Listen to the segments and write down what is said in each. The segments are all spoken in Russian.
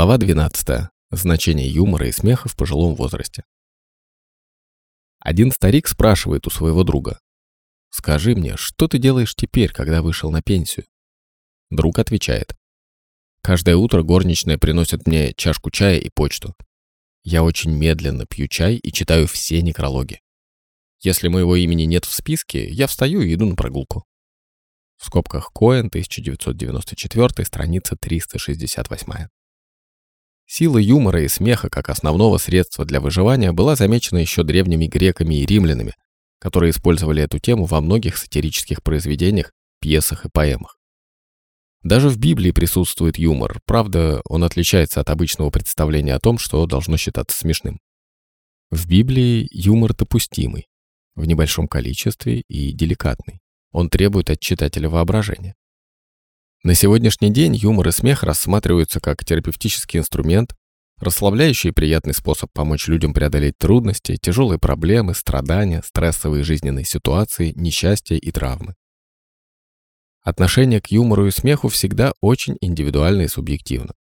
Глава 12. Значение юмора и смеха в пожилом возрасте. Один старик спрашивает у своего друга. «Скажи мне, что ты делаешь теперь, когда вышел на пенсию?» Друг отвечает. «Каждое утро горничная приносит мне чашку чая и почту. Я очень медленно пью чай и читаю все некрологи. Если моего имени нет в списке, я встаю и иду на прогулку». В скобках Коэн, 1994, страница 368. Сила юмора и смеха как основного средства для выживания была замечена еще древними греками и римлянами, которые использовали эту тему во многих сатирических произведениях, пьесах и поэмах. Даже в Библии присутствует юмор, правда, он отличается от обычного представления о том, что должно считаться смешным. В Библии юмор допустимый, в небольшом количестве и деликатный. Он требует от читателя воображения. На сегодняшний день юмор и смех рассматриваются как терапевтический инструмент, расслабляющий и приятный способ помочь людям преодолеть трудности, тяжелые проблемы, страдания, стрессовые жизненные ситуации, несчастья и травмы. Отношение к юмору и смеху всегда очень индивидуально и субъективно.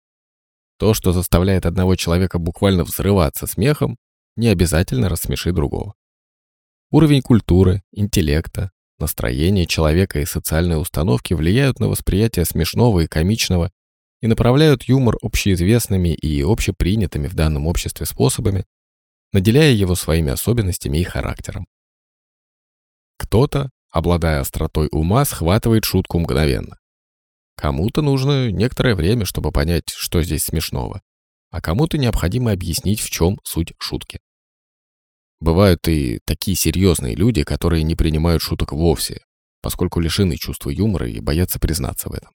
То, что заставляет одного человека буквально взрываться смехом, не обязательно рассмешит другого. Уровень культуры, интеллекта, Настроение человека и социальные установки влияют на восприятие смешного и комичного и направляют юмор общеизвестными и общепринятыми в данном обществе способами, наделяя его своими особенностями и характером. Кто-то, обладая остротой ума, схватывает шутку мгновенно. Кому-то нужно некоторое время, чтобы понять, что здесь смешного, а кому-то необходимо объяснить, в чем суть шутки. Бывают и такие серьезные люди, которые не принимают шуток вовсе, поскольку лишены чувства юмора и боятся признаться в этом.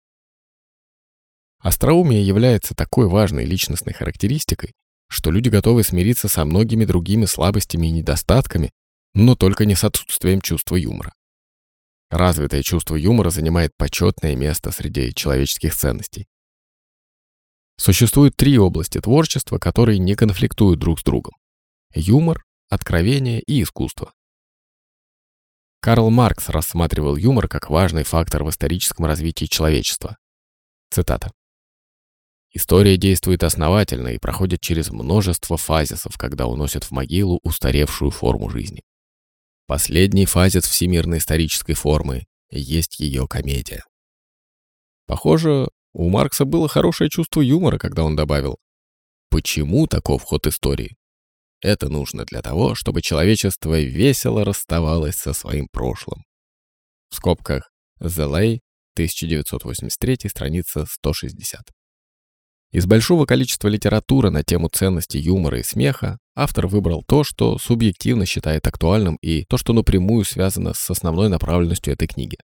Остроумие является такой важной личностной характеристикой, что люди готовы смириться со многими другими слабостями и недостатками, но только не с отсутствием чувства юмора. Развитое чувство юмора занимает почетное место среди человеческих ценностей. Существует три области творчества, которые не конфликтуют друг с другом. Юмор, откровение и искусство. Карл Маркс рассматривал юмор как важный фактор в историческом развитии человечества. Цитата. История действует основательно и проходит через множество фазисов, когда уносит в могилу устаревшую форму жизни. Последний фазис всемирной исторической формы есть ее комедия. Похоже, у Маркса было хорошее чувство юмора, когда он добавил «Почему таков ход истории? Это нужно для того, чтобы человечество весело расставалось со своим прошлым. В скобках Lay, 1983, страница 160. Из большого количества литературы на тему ценности юмора и смеха автор выбрал то, что субъективно считает актуальным и то, что напрямую связано с основной направленностью этой книги.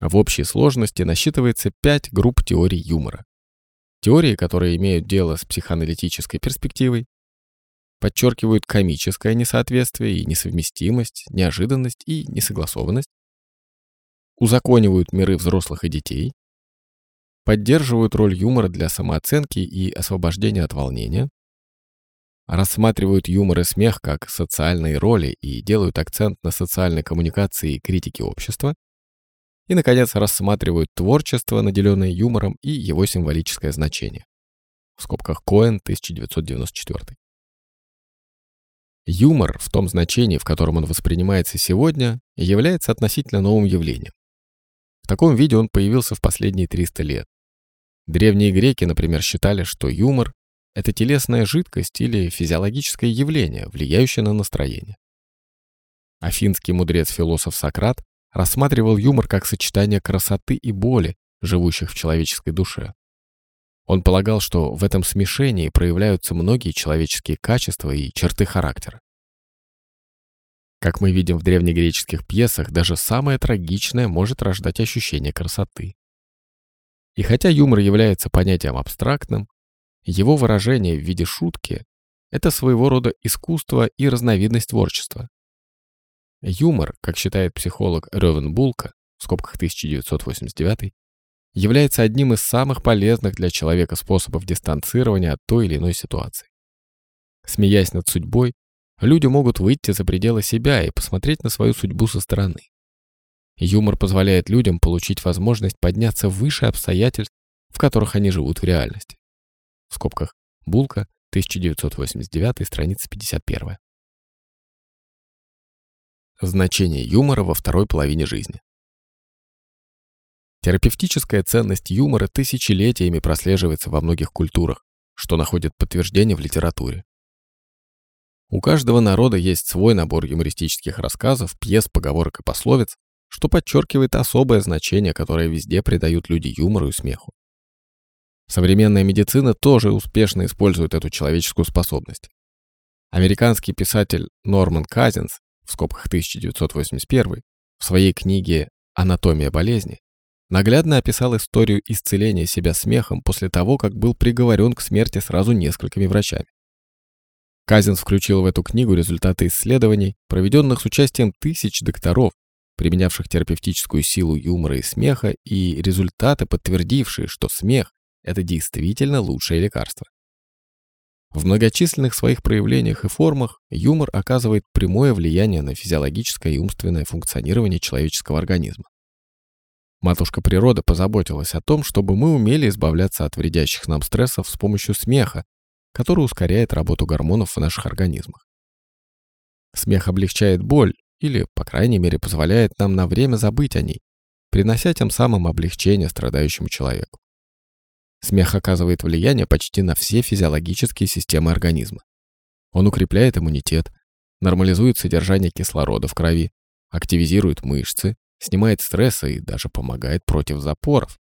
В общей сложности насчитывается пять групп теорий юмора. Теории, которые имеют дело с психоаналитической перспективой, подчеркивают комическое несоответствие и несовместимость, неожиданность и несогласованность, узаконивают миры взрослых и детей, поддерживают роль юмора для самооценки и освобождения от волнения, рассматривают юмор и смех как социальные роли и делают акцент на социальной коммуникации и критике общества, и, наконец, рассматривают творчество, наделенное юмором и его символическое значение. В скобках Коэн, 1994. Юмор, в том значении, в котором он воспринимается сегодня, является относительно новым явлением. В таком виде он появился в последние 300 лет. Древние греки, например, считали, что юмор – это телесная жидкость или физиологическое явление, влияющее на настроение. Афинский мудрец-философ Сократ рассматривал юмор как сочетание красоты и боли, живущих в человеческой душе. Он полагал, что в этом смешении проявляются многие человеческие качества и черты характера. Как мы видим в древнегреческих пьесах, даже самое трагичное может рождать ощущение красоты. И хотя юмор является понятием абстрактным, его выражение в виде шутки – это своего рода искусство и разновидность творчества. Юмор, как считает психолог Ревен Булка, в скобках 1989, является одним из самых полезных для человека способов дистанцирования от той или иной ситуации. Смеясь над судьбой, люди могут выйти за пределы себя и посмотреть на свою судьбу со стороны. Юмор позволяет людям получить возможность подняться выше обстоятельств, в которых они живут в реальности. в скобках Булка, 1989, страница 51. Значение юмора во второй половине жизни. Терапевтическая ценность юмора тысячелетиями прослеживается во многих культурах, что находит подтверждение в литературе. У каждого народа есть свой набор юмористических рассказов, пьес, поговорок и пословиц, что подчеркивает особое значение, которое везде придают люди юмору и смеху. Современная медицина тоже успешно использует эту человеческую способность. Американский писатель Норман Казинс, в скобках 1981, в своей книге «Анатомия болезни» наглядно описал историю исцеления себя смехом после того, как был приговорен к смерти сразу несколькими врачами. Казинс включил в эту книгу результаты исследований, проведенных с участием тысяч докторов, применявших терапевтическую силу юмора и смеха, и результаты, подтвердившие, что смех – это действительно лучшее лекарство. В многочисленных своих проявлениях и формах юмор оказывает прямое влияние на физиологическое и умственное функционирование человеческого организма. Матушка природа позаботилась о том, чтобы мы умели избавляться от вредящих нам стрессов с помощью смеха, который ускоряет работу гормонов в наших организмах. Смех облегчает боль или, по крайней мере, позволяет нам на время забыть о ней, принося тем самым облегчение страдающему человеку. Смех оказывает влияние почти на все физиологические системы организма. Он укрепляет иммунитет, нормализует содержание кислорода в крови, активизирует мышцы, снимает стресс и даже помогает против запоров.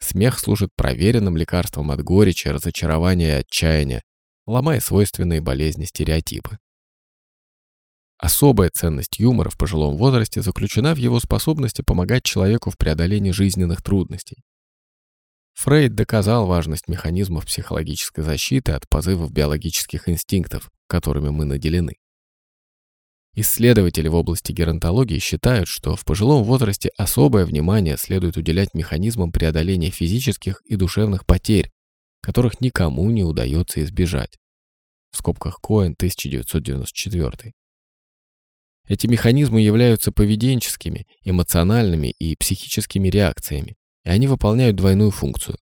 Смех служит проверенным лекарством от горечи, разочарования и отчаяния, ломая свойственные болезни стереотипы. Особая ценность юмора в пожилом возрасте заключена в его способности помогать человеку в преодолении жизненных трудностей. Фрейд доказал важность механизмов психологической защиты от позывов биологических инстинктов, которыми мы наделены. Исследователи в области геронтологии считают, что в пожилом возрасте особое внимание следует уделять механизмам преодоления физических и душевных потерь, которых никому не удается избежать. В скобках Коэн, 1994. Эти механизмы являются поведенческими, эмоциональными и психическими реакциями, и они выполняют двойную функцию.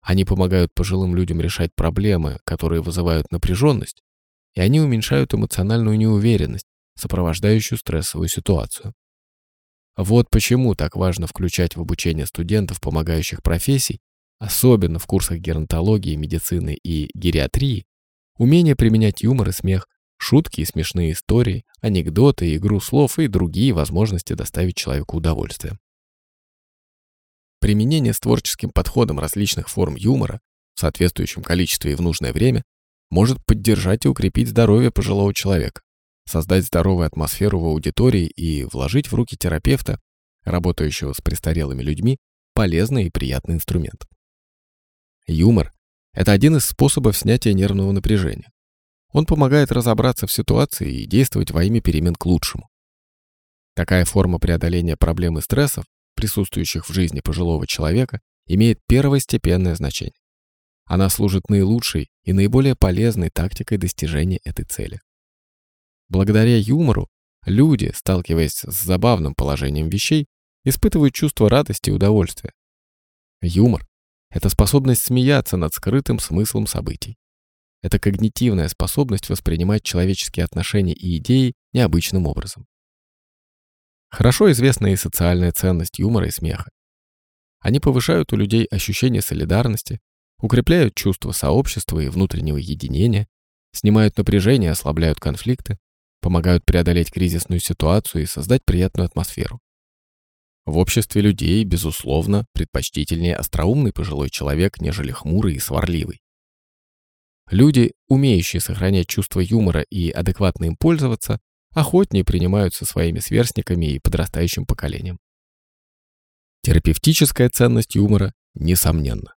Они помогают пожилым людям решать проблемы, которые вызывают напряженность, и они уменьшают эмоциональную неуверенность, сопровождающую стрессовую ситуацию. Вот почему так важно включать в обучение студентов помогающих профессий, особенно в курсах геронтологии, медицины и гериатрии, умение применять юмор и смех, шутки и смешные истории, анекдоты, игру слов и другие возможности доставить человеку удовольствие. Применение с творческим подходом различных форм юмора в соответствующем количестве и в нужное время может поддержать и укрепить здоровье пожилого человека создать здоровую атмосферу в аудитории и вложить в руки терапевта, работающего с престарелыми людьми, полезный и приятный инструмент. Юмор – это один из способов снятия нервного напряжения. Он помогает разобраться в ситуации и действовать во имя перемен к лучшему. Такая форма преодоления проблем и стрессов, присутствующих в жизни пожилого человека, имеет первостепенное значение. Она служит наилучшей и наиболее полезной тактикой достижения этой цели. Благодаря юмору люди, сталкиваясь с забавным положением вещей, испытывают чувство радости и удовольствия. Юмор – это способность смеяться над скрытым смыслом событий. Это когнитивная способность воспринимать человеческие отношения и идеи необычным образом. Хорошо известна и социальная ценность юмора и смеха. Они повышают у людей ощущение солидарности, укрепляют чувство сообщества и внутреннего единения, снимают напряжение, ослабляют конфликты, помогают преодолеть кризисную ситуацию и создать приятную атмосферу. В обществе людей, безусловно, предпочтительнее остроумный пожилой человек, нежели хмурый и сварливый. Люди, умеющие сохранять чувство юмора и адекватно им пользоваться, охотнее принимаются своими сверстниками и подрастающим поколением. Терапевтическая ценность юмора несомненна.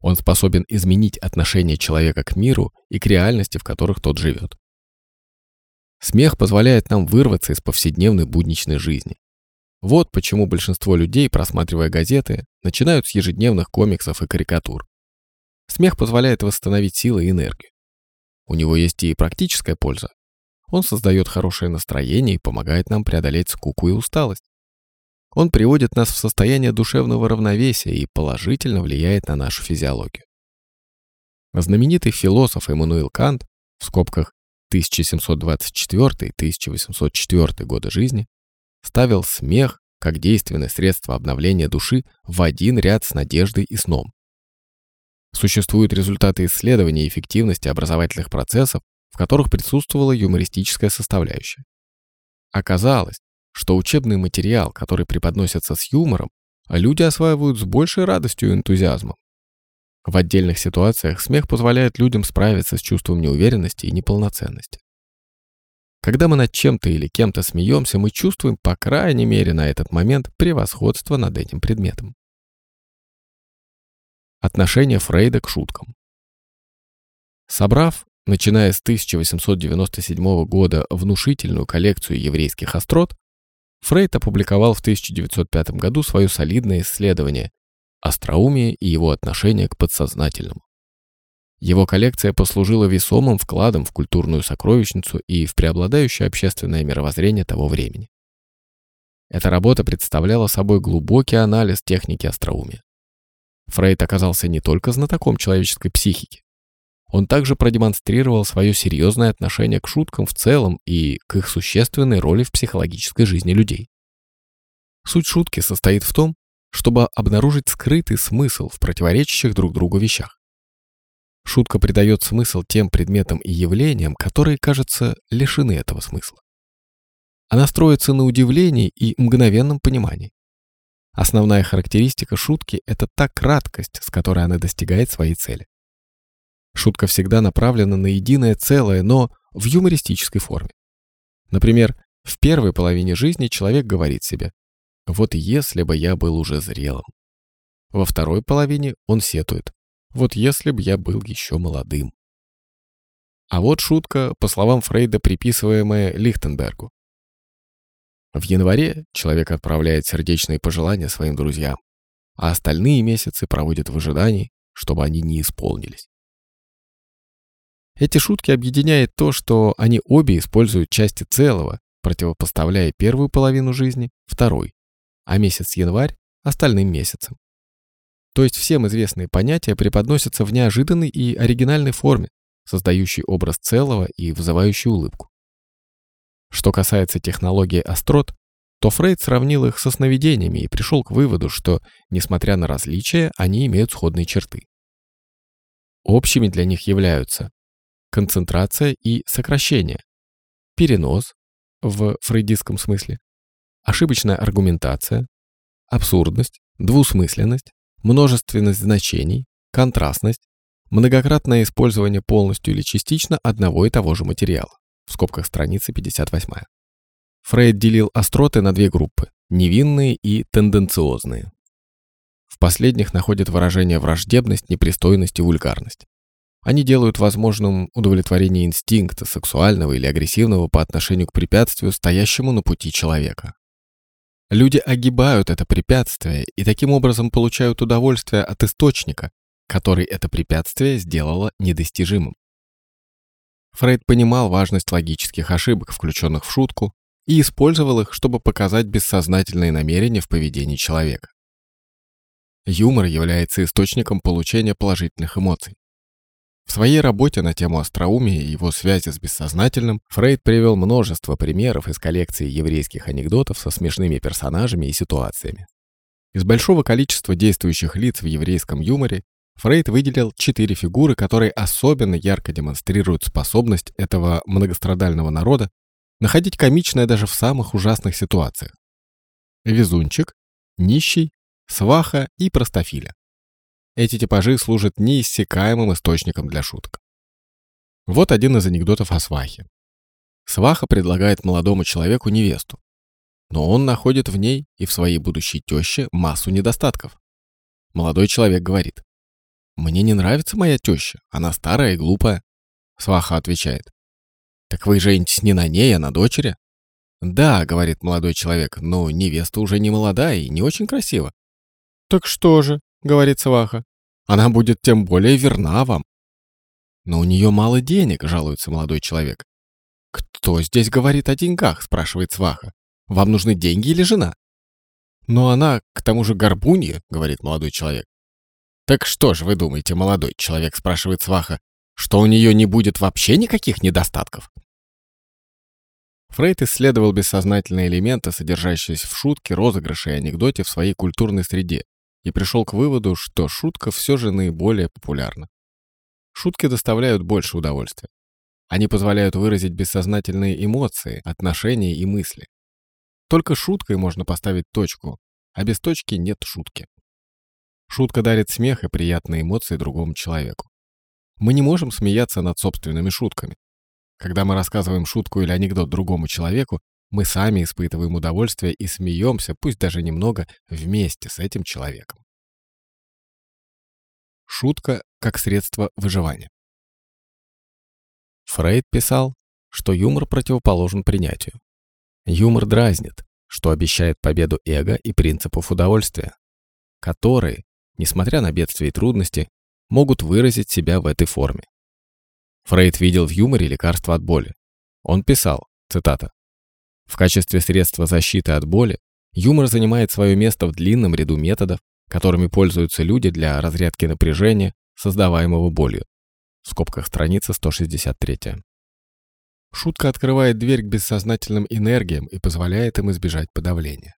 Он способен изменить отношение человека к миру и к реальности, в которых тот живет. Смех позволяет нам вырваться из повседневной будничной жизни. Вот почему большинство людей, просматривая газеты, начинают с ежедневных комиксов и карикатур. Смех позволяет восстановить силы и энергию. У него есть и практическая польза. Он создает хорошее настроение и помогает нам преодолеть скуку и усталость. Он приводит нас в состояние душевного равновесия и положительно влияет на нашу физиологию. Знаменитый философ Эммануил Кант, в скобках 1724-1804 годы жизни, ставил смех как действенное средство обновления души в один ряд с надеждой и сном. Существуют результаты исследования эффективности образовательных процессов, в которых присутствовала юмористическая составляющая. Оказалось, что учебный материал, который преподносится с юмором, люди осваивают с большей радостью и энтузиазмом. В отдельных ситуациях смех позволяет людям справиться с чувством неуверенности и неполноценности. Когда мы над чем-то или кем-то смеемся, мы чувствуем, по крайней мере, на этот момент превосходство над этим предметом. Отношение Фрейда к шуткам. Собрав, начиная с 1897 года, внушительную коллекцию еврейских острот, Фрейд опубликовал в 1905 году свое солидное исследование «Остроумие и его отношение к подсознательному». Его коллекция послужила весомым вкладом в культурную сокровищницу и в преобладающее общественное мировоззрение того времени. Эта работа представляла собой глубокий анализ техники остроумия. Фрейд оказался не только знатоком человеческой психики. Он также продемонстрировал свое серьезное отношение к шуткам в целом и к их существенной роли в психологической жизни людей. Суть шутки состоит в том, чтобы обнаружить скрытый смысл в противоречащих друг другу вещах. Шутка придает смысл тем предметам и явлениям, которые, кажется, лишены этого смысла. Она строится на удивлении и мгновенном понимании. Основная характеристика шутки – это та краткость, с которой она достигает своей цели. Шутка всегда направлена на единое целое, но в юмористической форме. Например, в первой половине жизни человек говорит себе «Вот если бы я был уже зрелым». Во второй половине он сетует вот если б я был еще молодым. А вот шутка, по словам Фрейда, приписываемая Лихтенбергу. В январе человек отправляет сердечные пожелания своим друзьям, а остальные месяцы проводит в ожидании, чтобы они не исполнились. Эти шутки объединяет то, что они обе используют части целого, противопоставляя первую половину жизни второй, а месяц январь остальным месяцам. То есть всем известные понятия преподносятся в неожиданной и оригинальной форме, создающей образ целого и вызывающей улыбку. Что касается технологии острот, то Фрейд сравнил их со сновидениями и пришел к выводу, что, несмотря на различия, они имеют сходные черты. Общими для них являются концентрация и сокращение, перенос в фрейдистском смысле, ошибочная аргументация, абсурдность, двусмысленность, множественность значений, контрастность, многократное использование полностью или частично одного и того же материала. В скобках страницы 58. Фрейд делил остроты на две группы – невинные и тенденциозные. В последних находят выражение враждебность, непристойность и вульгарность. Они делают возможным удовлетворение инстинкта, сексуального или агрессивного по отношению к препятствию, стоящему на пути человека. Люди огибают это препятствие и таким образом получают удовольствие от источника, который это препятствие сделало недостижимым. Фрейд понимал важность логических ошибок, включенных в шутку, и использовал их, чтобы показать бессознательные намерения в поведении человека. Юмор является источником получения положительных эмоций. В своей работе на тему остроумия и его связи с бессознательным Фрейд привел множество примеров из коллекции еврейских анекдотов со смешными персонажами и ситуациями. Из большого количества действующих лиц в еврейском юморе Фрейд выделил четыре фигуры, которые особенно ярко демонстрируют способность этого многострадального народа находить комичное даже в самых ужасных ситуациях. Везунчик, нищий, сваха и простофиля. Эти типажи служат неиссякаемым источником для шуток. Вот один из анекдотов о свахе. Сваха предлагает молодому человеку невесту, но он находит в ней и в своей будущей теще массу недостатков. Молодой человек говорит, «Мне не нравится моя теща, она старая и глупая». Сваха отвечает, «Так вы женитесь не на ней, а на дочери?» «Да», — говорит молодой человек, «но невеста уже не молодая и не очень красива». «Так что же?» Говорит Сваха. Она будет тем более верна вам. Но у нее мало денег, жалуется молодой человек. Кто здесь говорит о деньгах, спрашивает Сваха. Вам нужны деньги или жена? Но она, к тому же, горбунья, говорит молодой человек. «Так что же вы думаете, молодой человек?» — спрашивает Сваха. «Что у нее не будет вообще никаких недостатков?» Фрейд исследовал бессознательные элементы, содержащиеся в шутке, розыгрыше и анекдоте в своей культурной среде, и пришел к выводу, что шутка все же наиболее популярна. Шутки доставляют больше удовольствия. Они позволяют выразить бессознательные эмоции, отношения и мысли. Только шуткой можно поставить точку, а без точки нет шутки. Шутка дарит смех и приятные эмоции другому человеку. Мы не можем смеяться над собственными шутками. Когда мы рассказываем шутку или анекдот другому человеку, мы сами испытываем удовольствие и смеемся, пусть даже немного, вместе с этим человеком. Шутка как средство выживания. Фрейд писал, что юмор противоположен принятию. Юмор дразнит, что обещает победу эго и принципов удовольствия, которые, несмотря на бедствия и трудности, могут выразить себя в этой форме. Фрейд видел в юморе лекарство от боли. Он писал, цитата, «В качестве средства защиты от боли юмор занимает свое место в длинном ряду методов, которыми пользуются люди для разрядки напряжения, создаваемого болью». В скобках страница 163. Шутка открывает дверь к бессознательным энергиям и позволяет им избежать подавления.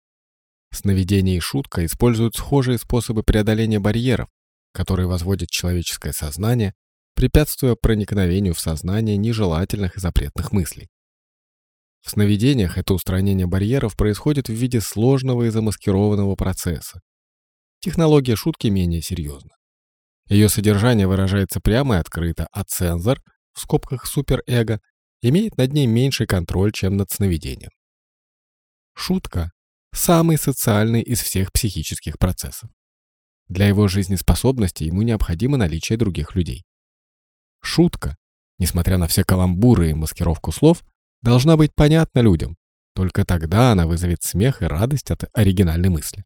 Сновидение и шутка используют схожие способы преодоления барьеров, которые возводят человеческое сознание препятствуя проникновению в сознание нежелательных и запретных мыслей. В сновидениях это устранение барьеров происходит в виде сложного и замаскированного процесса. Технология шутки менее серьезна. Ее содержание выражается прямо и открыто, а цензор, в скобках суперэго, имеет над ней меньший контроль, чем над сновидением. Шутка – самый социальный из всех психических процессов. Для его жизнеспособности ему необходимо наличие других людей. Шутка, несмотря на все каламбуры и маскировку слов, должна быть понятна людям. Только тогда она вызовет смех и радость от оригинальной мысли.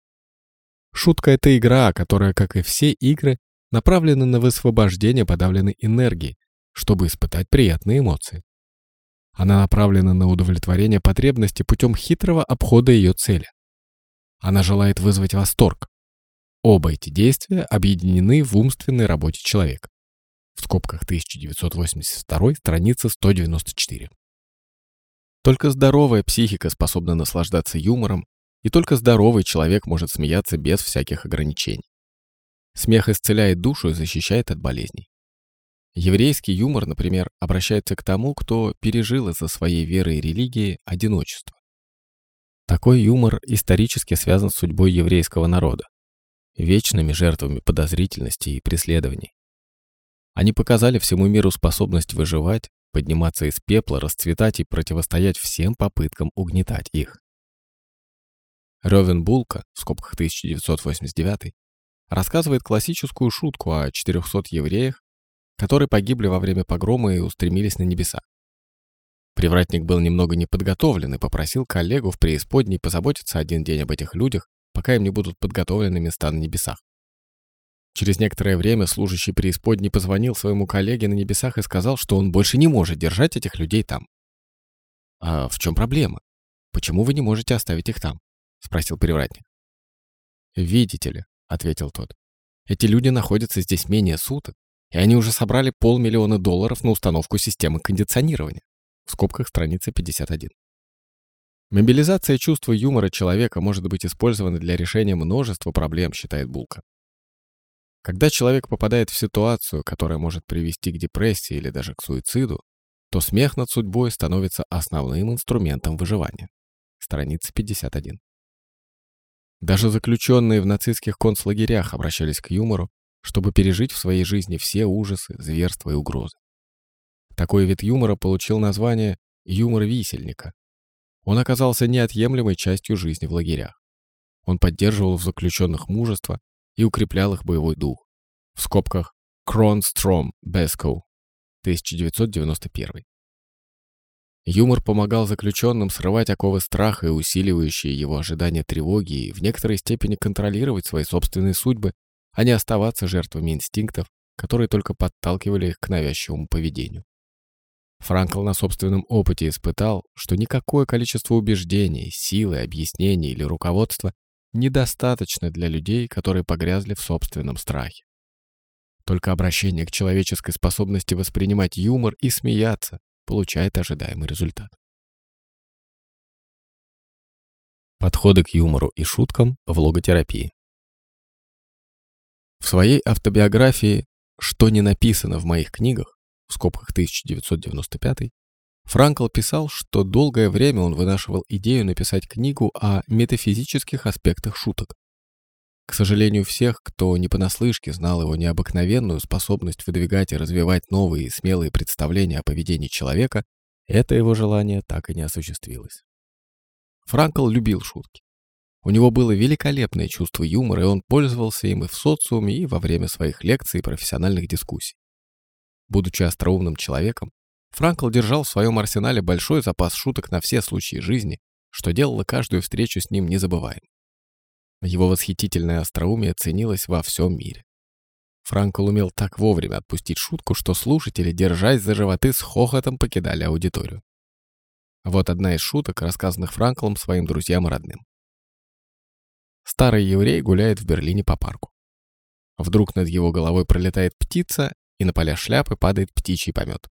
Шутка — это игра, которая, как и все игры, направлена на высвобождение подавленной энергии, чтобы испытать приятные эмоции. Она направлена на удовлетворение потребности путем хитрого обхода ее цели. Она желает вызвать восторг. Оба эти действия объединены в умственной работе человека в скобках 1982, страница 194. Только здоровая психика способна наслаждаться юмором, и только здоровый человек может смеяться без всяких ограничений. Смех исцеляет душу и защищает от болезней. Еврейский юмор, например, обращается к тому, кто пережил из-за своей веры и религии одиночество. Такой юмор исторически связан с судьбой еврейского народа, вечными жертвами подозрительности и преследований. Они показали всему миру способность выживать, подниматься из пепла, расцветать и противостоять всем попыткам угнетать их. Рёвен Булка, в скобках 1989, рассказывает классическую шутку о 400 евреях, которые погибли во время погрома и устремились на небеса. Привратник был немного неподготовлен и попросил коллегу в преисподней позаботиться один день об этих людях, пока им не будут подготовлены места на небесах. Через некоторое время служащий преисподней позвонил своему коллеге на небесах и сказал, что он больше не может держать этих людей там. «А в чем проблема? Почему вы не можете оставить их там?» — спросил привратник. «Видите ли», — ответил тот, — «эти люди находятся здесь менее суток, и они уже собрали полмиллиона долларов на установку системы кондиционирования». В скобках страница 51. Мобилизация чувства юмора человека может быть использована для решения множества проблем, считает Булка. Когда человек попадает в ситуацию, которая может привести к депрессии или даже к суициду, то смех над судьбой становится основным инструментом выживания. Страница 51. Даже заключенные в нацистских концлагерях обращались к юмору, чтобы пережить в своей жизни все ужасы, зверства и угрозы. Такой вид юмора получил название «юмор висельника». Он оказался неотъемлемой частью жизни в лагерях. Он поддерживал в заключенных мужество и укреплял их боевой дух. В скобках Кронстром Бескоу, 1991. Юмор помогал заключенным срывать оковы страха и усиливающие его ожидания тревоги и в некоторой степени контролировать свои собственные судьбы, а не оставаться жертвами инстинктов, которые только подталкивали их к навязчивому поведению. Франкл на собственном опыте испытал, что никакое количество убеждений, силы, объяснений или руководства недостаточно для людей, которые погрязли в собственном страхе. Только обращение к человеческой способности воспринимать юмор и смеяться получает ожидаемый результат. Подходы к юмору и шуткам в логотерапии. В своей автобиографии «Что не написано в моих книгах» в скобках 1995 Франкл писал, что долгое время он вынашивал идею написать книгу о метафизических аспектах шуток. К сожалению, всех, кто не понаслышке знал его необыкновенную способность выдвигать и развивать новые и смелые представления о поведении человека, это его желание так и не осуществилось. Франкл любил шутки. У него было великолепное чувство юмора, и он пользовался им и в социуме, и во время своих лекций и профессиональных дискуссий. Будучи остроумным человеком, Франкл держал в своем арсенале большой запас шуток на все случаи жизни, что делало каждую встречу с ним незабываемой. Его восхитительное остроумие ценилось во всем мире. Франкл умел так вовремя отпустить шутку, что слушатели, держась за животы, с хохотом покидали аудиторию. Вот одна из шуток, рассказанных Франклом своим друзьям и родным. Старый еврей гуляет в Берлине по парку. Вдруг над его головой пролетает птица, и на поля шляпы падает птичий помет.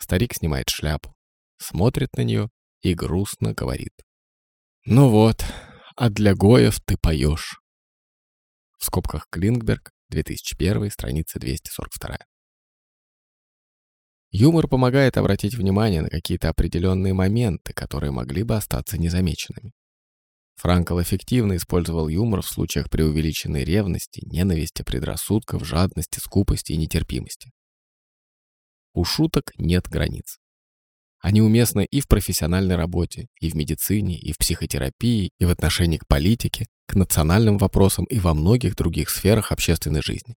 Старик снимает шляпу, смотрит на нее и грустно говорит. «Ну вот, а для Гоев ты поешь». В скобках Клингберг, 2001, страница 242. Юмор помогает обратить внимание на какие-то определенные моменты, которые могли бы остаться незамеченными. Франкл эффективно использовал юмор в случаях преувеличенной ревности, ненависти, предрассудков, жадности, скупости и нетерпимости. У шуток нет границ. Они уместны и в профессиональной работе, и в медицине, и в психотерапии, и в отношении к политике, к национальным вопросам и во многих других сферах общественной жизни.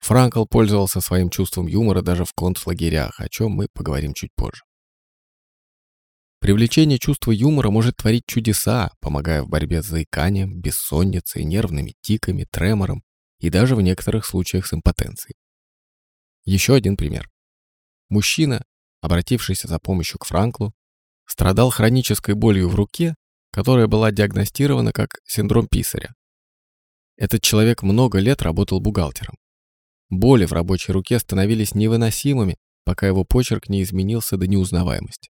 Франкл пользовался своим чувством юмора даже в концлагерях, о чем мы поговорим чуть позже. Привлечение чувства юмора может творить чудеса, помогая в борьбе с заиканием, бессонницей, нервными тиками, тремором и даже в некоторых случаях с импотенцией. Еще один пример. Мужчина, обратившийся за помощью к Франклу, страдал хронической болью в руке, которая была диагностирована как синдром писаря. Этот человек много лет работал бухгалтером. Боли в рабочей руке становились невыносимыми, пока его почерк не изменился до неузнаваемости.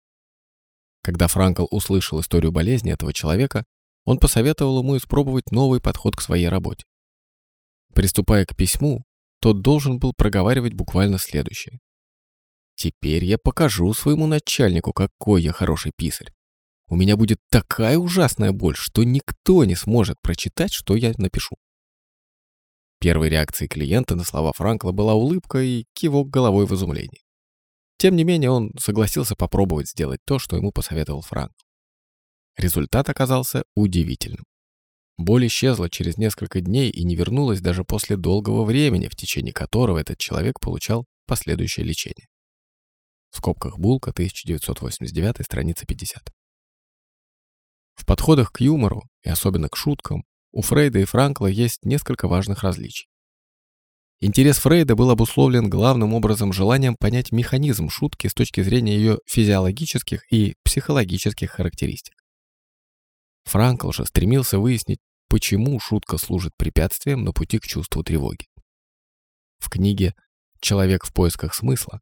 Когда Франкл услышал историю болезни этого человека, он посоветовал ему испробовать новый подход к своей работе. Приступая к письму, тот должен был проговаривать буквально следующее. «Теперь я покажу своему начальнику, какой я хороший писарь. У меня будет такая ужасная боль, что никто не сможет прочитать, что я напишу. Первой реакцией клиента на слова Франкла была улыбка и кивок головой в изумлении. Тем не менее, он согласился попробовать сделать то, что ему посоветовал Франк. Результат оказался удивительным. Боль исчезла через несколько дней и не вернулась даже после долгого времени, в течение которого этот человек получал последующее лечение. В скобках Булка, 1989, страница 50. В подходах к юмору, и особенно к шуткам, у Фрейда и Франкла есть несколько важных различий. Интерес Фрейда был обусловлен главным образом желанием понять механизм шутки с точки зрения ее физиологических и психологических характеристик. Франкл же стремился выяснить, почему шутка служит препятствием на пути к чувству тревоги. В книге «Человек в поисках смысла»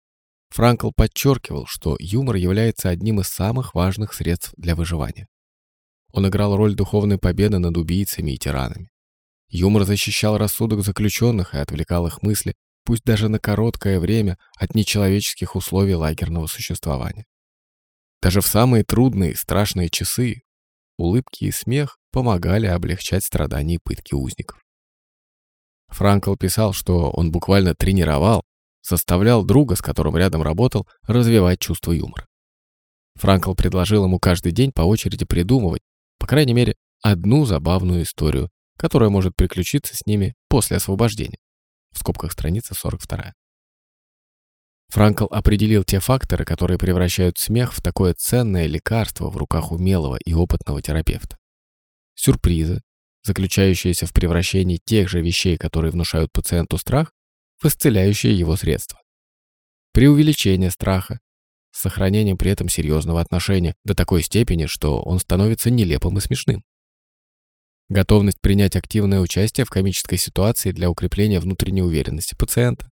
Франкл подчеркивал, что юмор является одним из самых важных средств для выживания. Он играл роль духовной победы над убийцами и тиранами. Юмор защищал рассудок заключенных и отвлекал их мысли, пусть даже на короткое время, от нечеловеческих условий лагерного существования. Даже в самые трудные и страшные часы улыбки и смех помогали облегчать страдания и пытки узников. Франкл писал, что он буквально тренировал, заставлял друга, с которым рядом работал, развивать чувство юмора. Франкл предложил ему каждый день по очереди придумывать, по крайней мере, одну забавную историю, которая может приключиться с ними после освобождения. В скобках страница 42. Франкл определил те факторы, которые превращают смех в такое ценное лекарство в руках умелого и опытного терапевта. Сюрпризы, заключающиеся в превращении тех же вещей, которые внушают пациенту страх, в исцеляющие его средства. Преувеличение страха, с сохранением при этом серьезного отношения до такой степени, что он становится нелепым и смешным. готовность принять активное участие в комической ситуации для укрепления внутренней уверенности пациента.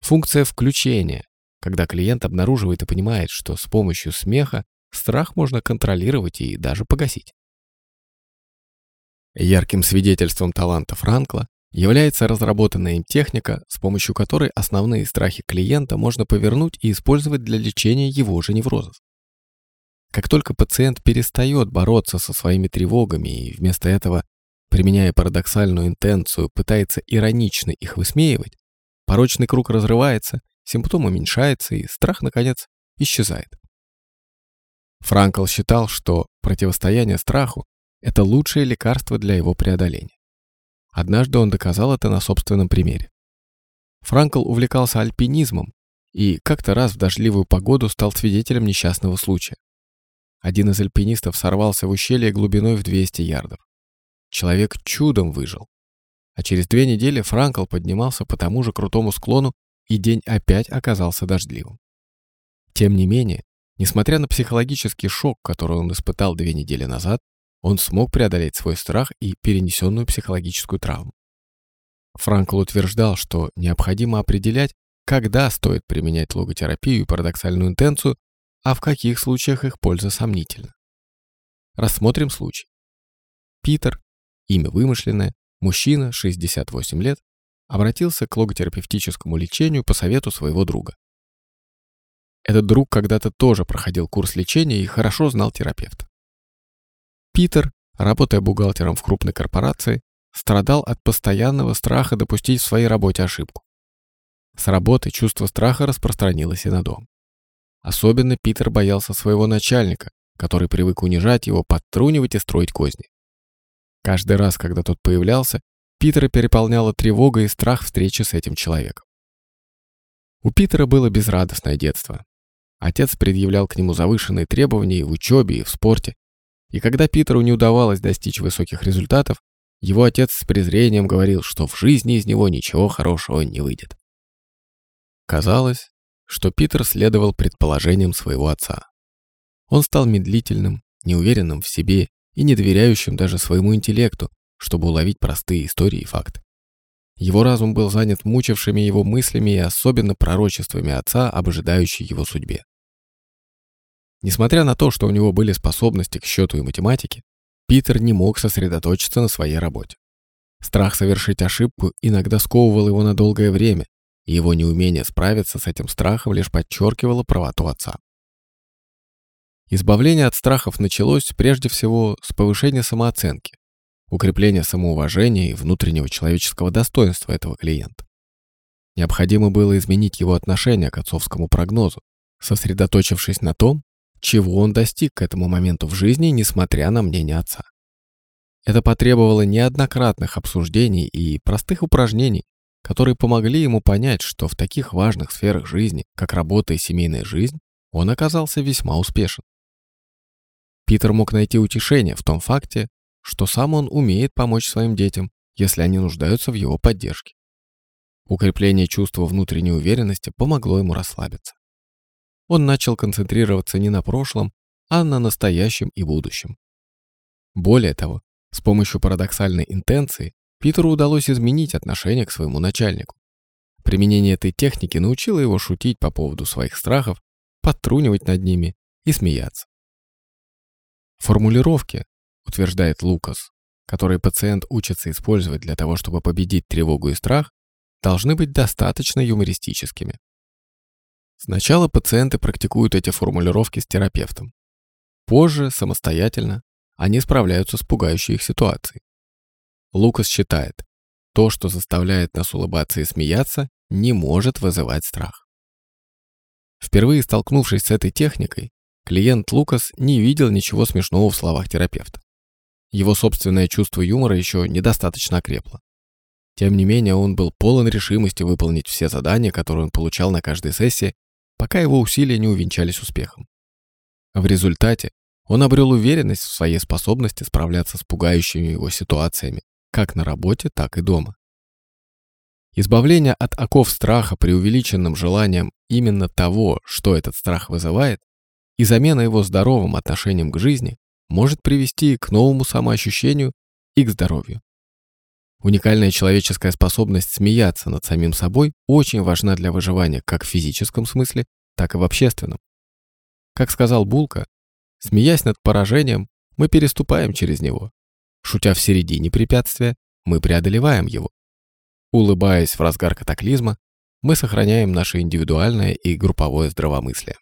Функция включения, когда клиент обнаруживает и понимает, что с помощью смеха страх можно контролировать и даже погасить. Ярким свидетельством таланта Франкла является разработанная им техника, с помощью которой основные страхи клиента можно повернуть и использовать для лечения его же неврозов. Как только пациент перестает бороться со своими тревогами и вместо этого, применяя парадоксальную интенцию, пытается иронично их высмеивать, порочный круг разрывается, симптом уменьшается и страх, наконец, исчезает. Франкл считал, что противостояние страху – это лучшее лекарство для его преодоления. Однажды он доказал это на собственном примере. Франкл увлекался альпинизмом и как-то раз в дождливую погоду стал свидетелем несчастного случая. Один из альпинистов сорвался в ущелье глубиной в 200 ярдов. Человек чудом выжил. А через две недели Франкл поднимался по тому же крутому склону, и день опять оказался дождливым. Тем не менее, несмотря на психологический шок, который он испытал две недели назад, он смог преодолеть свой страх и перенесенную психологическую травму. Франкл утверждал, что необходимо определять, когда стоит применять логотерапию и парадоксальную интенцию, а в каких случаях их польза сомнительна. Рассмотрим случай. Питер, имя вымышленное, мужчина, 68 лет, обратился к логотерапевтическому лечению по совету своего друга. Этот друг когда-то тоже проходил курс лечения и хорошо знал терапевта. Питер, работая бухгалтером в крупной корпорации, страдал от постоянного страха допустить в своей работе ошибку. С работы чувство страха распространилось и на дом. Особенно Питер боялся своего начальника, который привык унижать его, подтрунивать и строить козни. Каждый раз, когда тот появлялся, Питера переполняла тревога и страх встречи с этим человеком. У Питера было безрадостное детство. Отец предъявлял к нему завышенные требования и в учебе, и в спорте. И когда Питеру не удавалось достичь высоких результатов, его отец с презрением говорил, что в жизни из него ничего хорошего не выйдет. Казалось, что Питер следовал предположениям своего отца. Он стал медлительным, неуверенным в себе и не доверяющим даже своему интеллекту, чтобы уловить простые истории и факты. Его разум был занят мучившими его мыслями и особенно пророчествами отца об ожидающей его судьбе. Несмотря на то, что у него были способности к счету и математике, Питер не мог сосредоточиться на своей работе. Страх совершить ошибку иногда сковывал его на долгое время, и его неумение справиться с этим страхом лишь подчеркивало правоту отца. Избавление от страхов началось прежде всего с повышения самооценки, укрепления самоуважения и внутреннего человеческого достоинства этого клиента. Необходимо было изменить его отношение к отцовскому прогнозу, сосредоточившись на том, чего он достиг к этому моменту в жизни, несмотря на мнение отца. Это потребовало неоднократных обсуждений и простых упражнений, которые помогли ему понять, что в таких важных сферах жизни, как работа и семейная жизнь, он оказался весьма успешен. Питер мог найти утешение в том факте, что сам он умеет помочь своим детям, если они нуждаются в его поддержке. Укрепление чувства внутренней уверенности помогло ему расслабиться. Он начал концентрироваться не на прошлом, а на настоящем и будущем. Более того, с помощью парадоксальной интенции Питеру удалось изменить отношение к своему начальнику. Применение этой техники научило его шутить по поводу своих страхов, подтрунивать над ними и смеяться. Формулировки, утверждает Лукас, которые пациент учится использовать для того, чтобы победить тревогу и страх, должны быть достаточно юмористическими. Сначала пациенты практикуют эти формулировки с терапевтом. Позже, самостоятельно, они справляются с пугающей их ситуацией. Лукас считает, то, что заставляет нас улыбаться и смеяться, не может вызывать страх. Впервые столкнувшись с этой техникой, клиент Лукас не видел ничего смешного в словах терапевта. Его собственное чувство юмора еще недостаточно окрепло. Тем не менее, он был полон решимости выполнить все задания, которые он получал на каждой сессии, пока его усилия не увенчались успехом. В результате он обрел уверенность в своей способности справляться с пугающими его ситуациями как на работе, так и дома. Избавление от оков страха преувеличенным желанием именно того, что этот страх вызывает, и замена его здоровым отношением к жизни может привести к новому самоощущению и к здоровью. Уникальная человеческая способность смеяться над самим собой очень важна для выживания как в физическом смысле, так и в общественном. Как сказал Булка, смеясь над поражением, мы переступаем через него. Шутя в середине препятствия, мы преодолеваем его. Улыбаясь в разгар катаклизма, мы сохраняем наше индивидуальное и групповое здравомыслие.